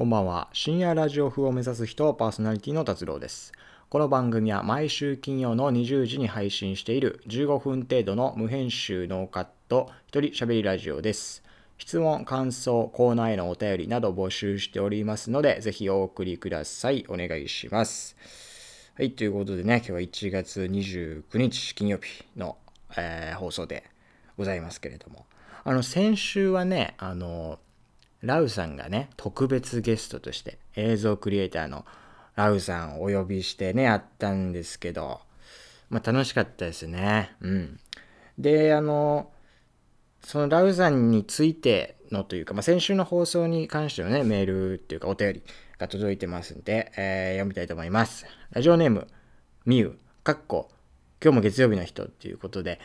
こんばんは。深夜ラジオ風を目指す人、パーソナリティの達郎です。この番組は毎週金曜の20時に配信している15分程度の無編集ノーカット一人喋りラジオです。質問、感想、コーナーへのお便りなど募集しておりますので、ぜひお送りください。お願いします。はい、ということでね、今日は1月29日金曜日の、えー放送でございますけれども、あの、先週はね、あの、ラウさんがね、特別ゲストとして映像クリエイターのラウさんをお呼びしてね、やったんですけど、まあ楽しかったですね。うん。で、あの、そのラウさんについてのというか、まあ、先週の放送に関してのね、メールっていうかお便りが届いてますんで、えー読みたいと思います。ラジオネーム、みゆ、かっこ、今日も月曜日の人っていうことで、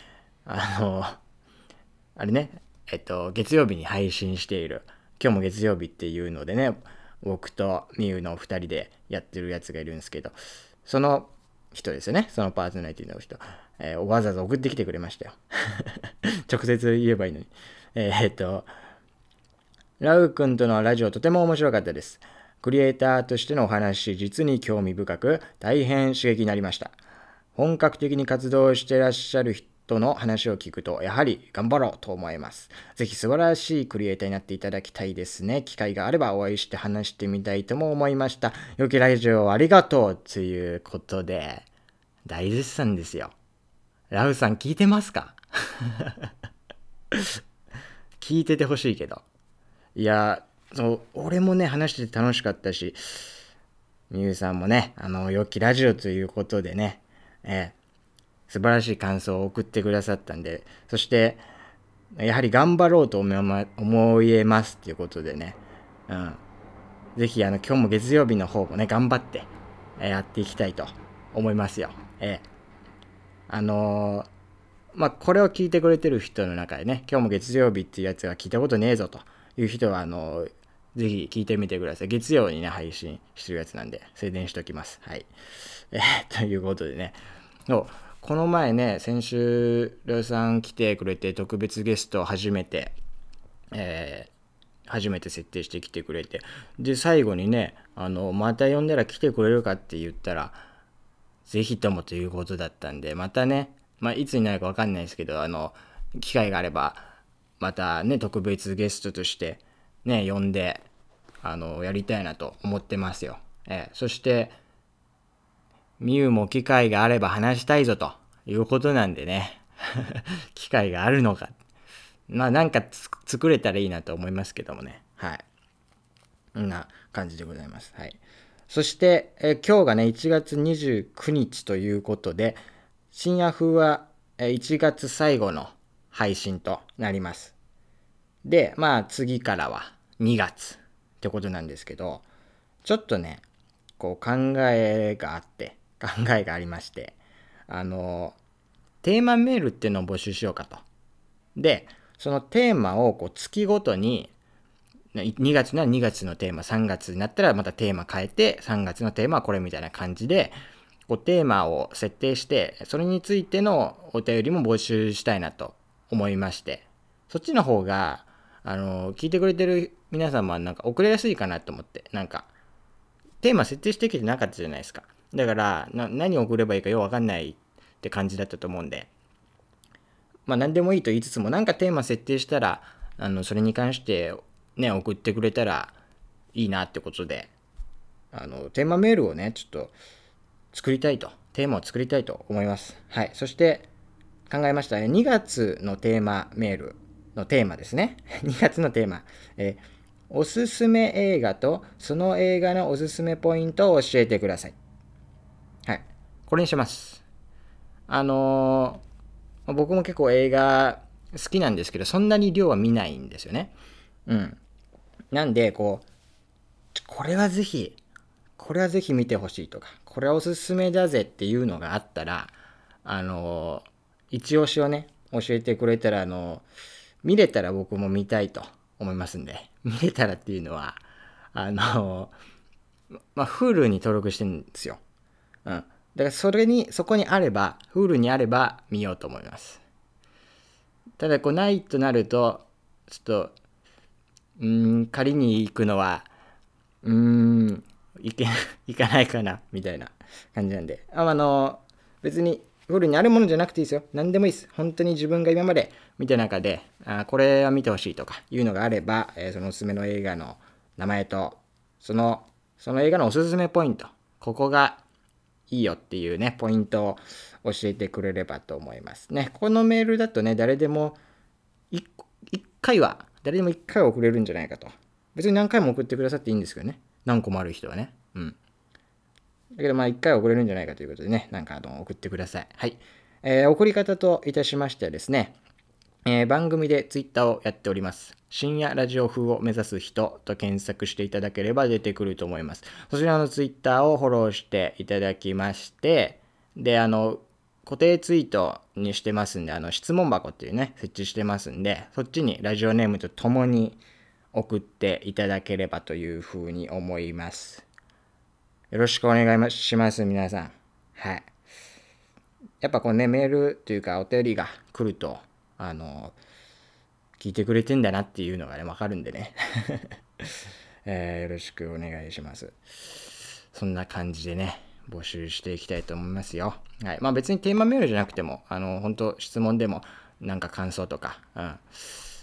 あの、あれね、えっと、月曜日に配信している、今日も月曜日っていうのでね、僕とみゆの2人でやってるやつがいるんですけど、その人ですよね、そのパーソナリティの人、えーわざわざ送ってきてくれましたよ。直接言えばいいのに。えーえっと、ラウ君とのラジオとても面白かったです。クリエイターとしてのお話、実に興味深く、大変刺激になりました。本格的に活動してらっしゃる人との話を聞くと、やはり頑張ろうと思います。ぜひ素晴らしいクリエイターになっていただきたいですね。機会があればお会いして話してみたいとも思いました。よきラジオありがとうということで、大絶賛ですよ。ラウさん聞いてますか？聞いててほしいけど。いや、そう、俺もね、話してて楽しかったし、みゆさんもね、あの、良きラジオということでね、えー素晴らしい感想を送ってくださったんで、そして、やはり頑張ろうと思いま思えますっていうことでね、うん。ぜひ、あの、今日も月曜日の方もね、頑張って、えーやっていきたいと思いますよ。えーあのーまあ、これを聞いてくれてる人の中でね、今日も月曜日っていうやつが聞いたことねえぞという人は、あのーぜひ聞いてみてください。月曜にね、配信してるやつなんで、宣伝しておきます。はい。えーということでね、そうこの前ね、先週、りょうさん来てくれて、特別ゲスト初めて、えー初めて設定してきてくれて、で、最後にね、あの、また呼んだら来てくれるかって言ったら、ぜひともということだったんで、またね、まあ、いつになるかわかんないですけど、あの、機会があれば、またね、特別ゲストとして、ね、呼んで、あの、やりたいなと思ってますよ。えーそして、みゆも機会があれば話したいぞということなんでね、機会があるのか。まあ、なんか作れたらいいなと思いますけどもね。はい。こんな感じでございます。はい。そして、え今日がね、1月29日ということで、深夜風は1月最後の配信となります。で、まあ次からは2月ってことなんですけど、ちょっとね、こう考えがあって、考えがありまして、あの、テーマメールっていうのを募集しようかと。で、そのテーマをこう月ごとに2月なら2月のテーマ、3月になったらまたテーマ変えて、3月のテーマはこれみたいな感じで、こうテーマを設定して、それについてのお便りも募集したいなと思いまして、そっちの方が、あの、聞いてくれてる皆さんもなんか送りやすいかなと思って、なんか、テーマ設定してきてなかったじゃないですか。だから、何を送ればいいかよくわかんないって感じだったと思うんで、まあ何でもいいと言いつつも、なんかテーマ設定したら、あの、それに関してね、送ってくれたらいいなってことで、あの、テーマメールをね、ちょっと作りたいと、テーマを作りたいと思います。はい。そして、考えましたね。2月のテーマメールのテーマですね。2月のテーマ。えおすすめ映画とその映画のおすすめポイントを教えてください。はい。これにします。あのー僕も結構映画好きなんですけど、そんなに量は見ないんですよね。うん。なんで、こう、これはぜひ、これはぜひ見てほしいとか、これはおすすめだぜっていうのがあったら、あのー一押しをね、教えてくれたら、あのー見れたら僕も見たいと思いますんで、見れたらっていうのは、あのーまあ、Hulu に登録してるんですよ。うん。だからそれに、そこにあれば、Hulu にあれば見ようと思います。ただ、こう、ないとなると、ちょっと、うーん、仮に行くのは、うーん、いけ、いかないかな、みたいな感じなんで。ああの、別に、ゴールにあるものじゃなくていいですよ。何でもいいです。本当に自分が今まで見た中で、あこれは見てほしいとかいうのがあれば、えー、そのおすすめの映画の名前と、その、その映画のおすすめポイント、ここがいいよっていうね、ポイントを教えてくれればと思いますね。このメールだとね、誰でも1回は、誰でも1回は送れるんじゃないかと。別に何回も送ってくださっていいんですけどね。何個もある人はね。うん。だけどまあ1回は送れるんじゃないかということでね、なんかあの送ってください。はい。えー、送り方といたしましてはですね、えー、番組で Twitter をやっております。深夜ラジオ風を目指す人と検索していただければ出てくると思います。そちらの Twitter をフォローしていただきまして、で、あの、固定ツイートにしてますんで、あの、質問箱っていうね、設置してますんで、そっちにラジオネームとともに送っていただければというふうに思います。よろしくお願いします、皆さん。はい。やっぱこのね、メールというかお便りが来ると、あの、聞いてくれてんだなっていうのがね、わかるんでね。えー、よろしくお願いします。そんな感じでね、募集していきたいと思いますよ。はい。まあ別にテーマメールじゃなくても、あの、本当質問でも、なんか感想とか、うん。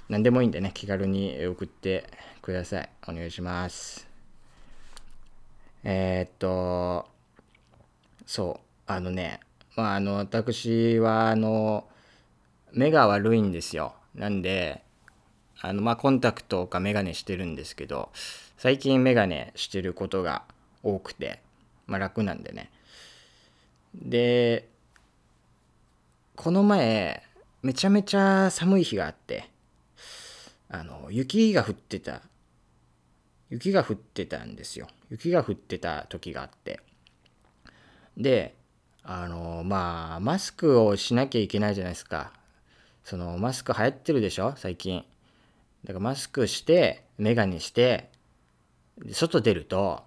何でもいいんでね、気軽に送ってください。お願いします。えー、っと、そう、あのね、まあ、あの、私は、あの、目が悪いんですよ。なんで、あの、ま、コンタクトかメガネしてるんですけど、最近メガネしてることが多くて、ま、楽なんでね。で、この前、めちゃめちゃ寒い日があって、あの、雪が降ってた、雪が降ってたんですよ。雪が降ってた時があって。で、あの、まあ、マスクをしなきゃいけないじゃないですか。その、マスク流行ってるでしょ？最近。だからマスクして、メガネして、外出ると、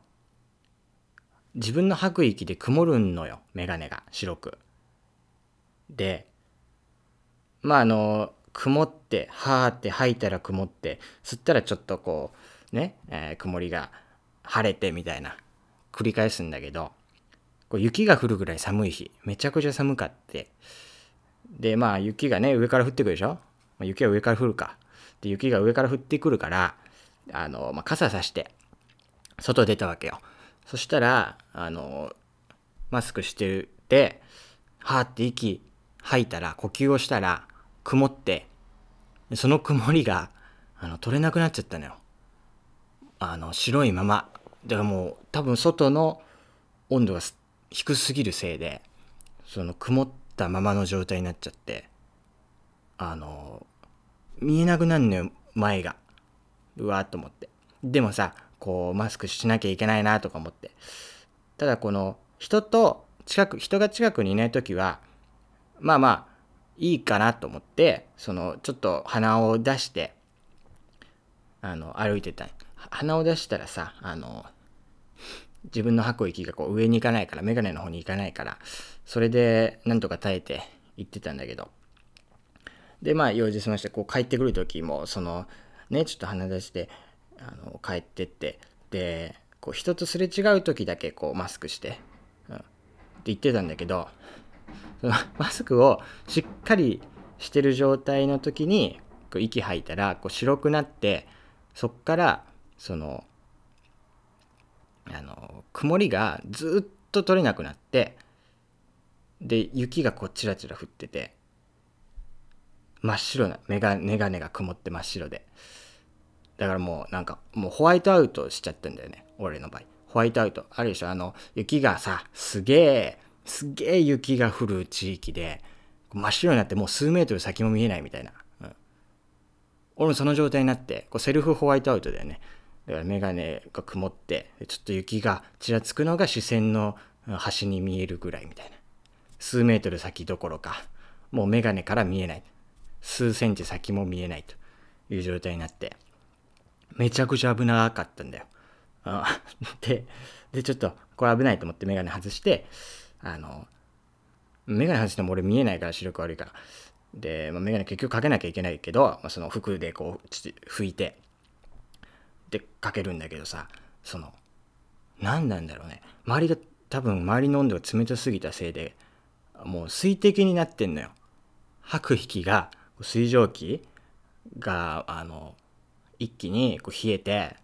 自分の吐く息で曇るのよ、メガネが、白く。で、まああの、曇って、はーって吐いたら曇って、吸ったらちょっとこう、ね、えー、曇りが晴れてみたいな、繰り返すんだけど、こう雪が降るぐらい寒い日、めちゃくちゃ寒かって、で、まあ雪がね、上から降ってくるでしょ、まあ、雪は上から降るか。で、雪が上から降ってくるから、あの、まあ、傘さして、外出たわけよ。そしたら、あの、マスクしてて、はーって息吐いたら、呼吸をしたら、曇って、その曇りが、あの、取れなくなっちゃったのよ。あの、白いまま。だからもう、多分外の温度が低すぎるせいで、その曇ってたままの状態になっちゃって、あの、見えなくなるのよ、前が。うわーっと思って。でもさ、こう、マスクしなきゃいけないなとか思って。ただこの、人と近く、人が近くにいない時は、まあまあ、いいかなと思って、その、ちょっと鼻を出して、あの、歩いてた。鼻を出したらさ、あの、自分の吐く息がこう上に行かないから、メガネの方に行かないから、それでなんとか耐えて行ってたんだけど。で、まあ、用事済まして、こう帰ってくる時も、その、ね、ちょっと鼻出して、あの、帰ってって、で、こう人とすれ違う時だけこうマスクして、うん、って言ってたんだけど、そのマスクをしっかりしてる状態の時にこう息吐いたらこう白くなってそっからそのあの曇りがずっと取れなくなってで雪がこうチラチラ降ってて真っ白なメガメガネが曇って真っ白でだからもうなんかもうホワイトアウトしちゃったんだよね俺の場合ホワイトアウトあるでしょあの雪がさすげえすげえ雪が降る地域で、真っ白になってもう数メートル先も見えないみたいな。うん、俺もその状態になって、こうセルフホワイトアウトだよね。だからメガネが曇って、ちょっと雪がちらつくのが視線の端に見えるぐらいみたいな。数メートル先どころか、もうメガネから見えない。数センチ先も見えないという状態になって、めちゃくちゃ危なかったんだよ。で、で、ちょっとこれ危ないと思ってメガネ外して、あの、メガネ外しても俺見えないから視力悪いから。で、まあ、メガネ結局かけなきゃいけないけど、まあ、その服でこう、拭いて、で、かけるんだけどさ、その、何なんだろうね。周りが多分周りの温度が冷たすぎたせいでもう水滴になってんのよ。吐く息が水蒸気があの一気にこう冷えて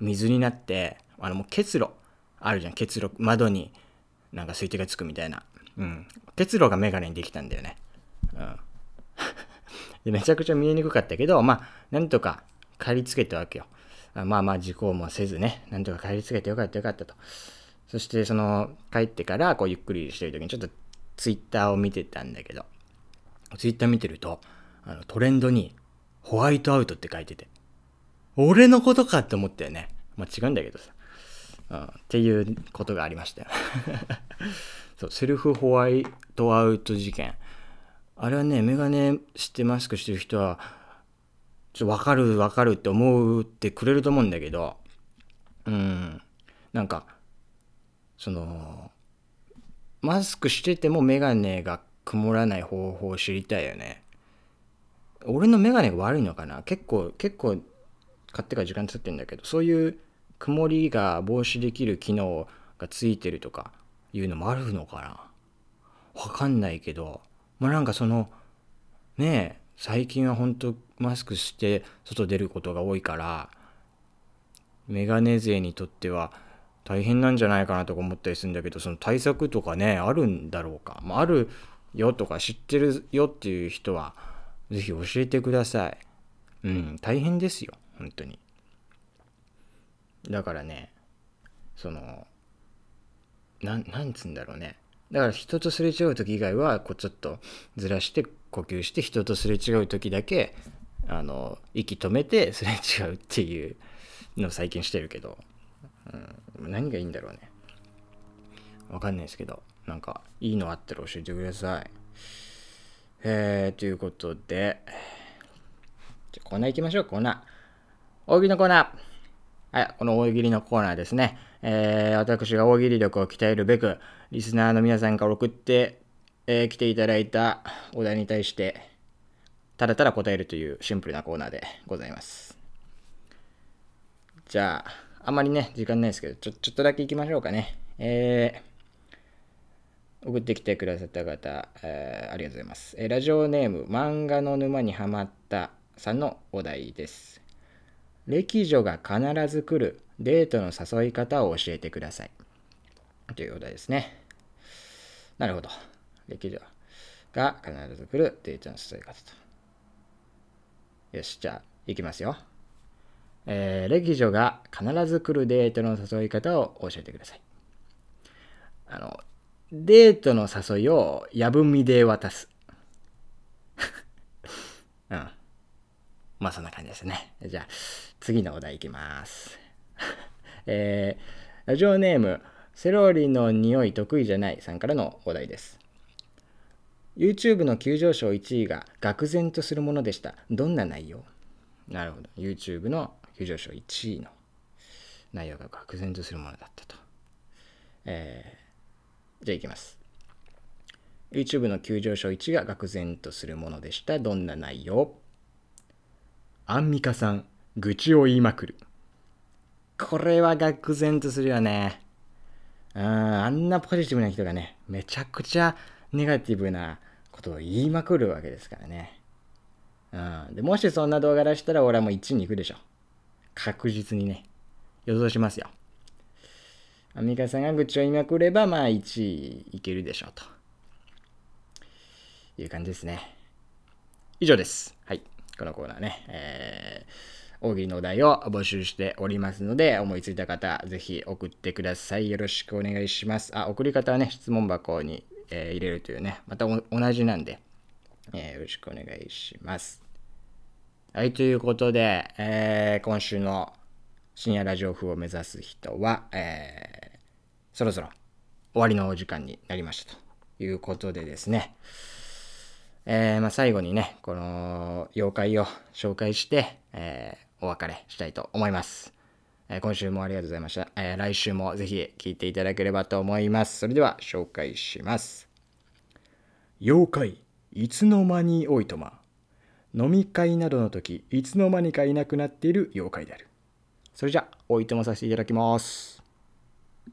水になってあのもう結露あるじゃん。結露窓になんか水滴がつくみたいな、うん、結露がメガネにできたんだよね、うん、でめちゃくちゃ見えにくかったけどまあなんとか帰りつけたわけよ。まあまあ事故もせずねなんとか帰りつけてよかったよかったと。そしてその帰ってからこうゆっくりしてる時にちょっとツイッターを見てたんだけどツイッター見てるとあのトレンドにホワイトアウトって書いてて俺のことかって思ったよね。まあ違うんだけどさ、うん、っていうことがありましたよ。そうセルフホワイトアウト事件。あれはねメガネしてマスクしてる人はちょっと分かる分かるって思ってくれると思うんだけどうん。なんかそのマスクしててもメガネが曇らない方法を知りたいよね。俺のメガネが悪いのかな？結構結構買ってから時間経ってんだけどそういう曇りが防止できる機能がついてるとかいうのもあるのかな？わかんないけど。まあなんかそのねえ最近は本当マスクして外出ることが多いからメガネ勢にとっては大変なんじゃないかなとか思ったりするんだけどその対策とかねあるんだろうか、まあ、あるよとか知ってるよっていう人は是非教えてください。うん大変ですよ。本当に。だからねそのななんつうんだろうね。だから人とすれ違う時以外はこうちょっとずらして呼吸して人とすれ違う時だけあの息止めてすれ違うっていうのを最近してるけど、うん、何がいいんだろうね。わかんないですけど。なんかいいのあったら教えてください。えー、ということで。じゃコーナー行きましょうコーナー。大喜利のコーナー。はいこの大喜利のコーナーですね。えー、私が大喜利力を鍛えるべくリスナーの皆さんから送ってえー、来ていただいたお題に対して、ただただ答えるというシンプルなコーナーでございます。じゃあ、あんまりね、時間ないですけど、ちょちょっとだけ行きましょうかね。えー、送ってきてくださった方、えー、ありがとうございます。えー、ラジオネーム、漫画の沼にはまったさんのお題です。歴女が必ず来るデートの誘い方を教えてください。というお題ですね。なるほど。歴女が必ず来るデータの誘い方と。よし、じゃあ、いきますよ。えー、歴女が必ず来るデートの誘い方を教えてください。あの、デートの誘いをやぶみで渡す。うん。まあそんな感じですね。じゃあ、次のお題いきます。えー、ラジオネーム、セロリの匂い得意じゃないさんからのお題です。YouTube の急上昇1位が愕然とするものでした。どんな内容？なるほど。YouTube の急上昇1位の内容が愕然とするものだったと。えー、じゃあいきます。YouTube の急上昇1位が愕然とするものでした。どんな内容？アンミカさん、愚痴を言いまくる。これは愕然とするよね。ああんなポジティブな人がね、めちゃくちゃネガティブなことを言いまくるわけですからね。うん。で、もしそんな動画出したら俺はもう1に行くでしょ。確実にね。予想しますよ。アンミカさんが愚痴を言いまくれば、まあ1位いけるでしょうと。いう感じですね。以上です。はい。このコーナーね。えー、大喜利のお題を募集しておりますので、思いついた方、ぜひ送ってください。よろしくお願いします。あ、送り方はね、質問箱にえー、入れるというね、また同じなんで、えー、よろしくお願いします。はい、ということで、えー、今週の深夜ラジオ風を目指す人は、えー、そろそろ終わりのお時間になりましたということでですね、えー、まあ、最後にね、この妖怪を紹介して、え、お別れしたいと思います。え今週もありがとうございました。え来週もぜひ聴いていただければと思います。それでは紹介します。妖怪、いつの間においとま。飲み会などの時、いつの間にかいなくなっている妖怪である。それじゃ、おいとまさせていただきます。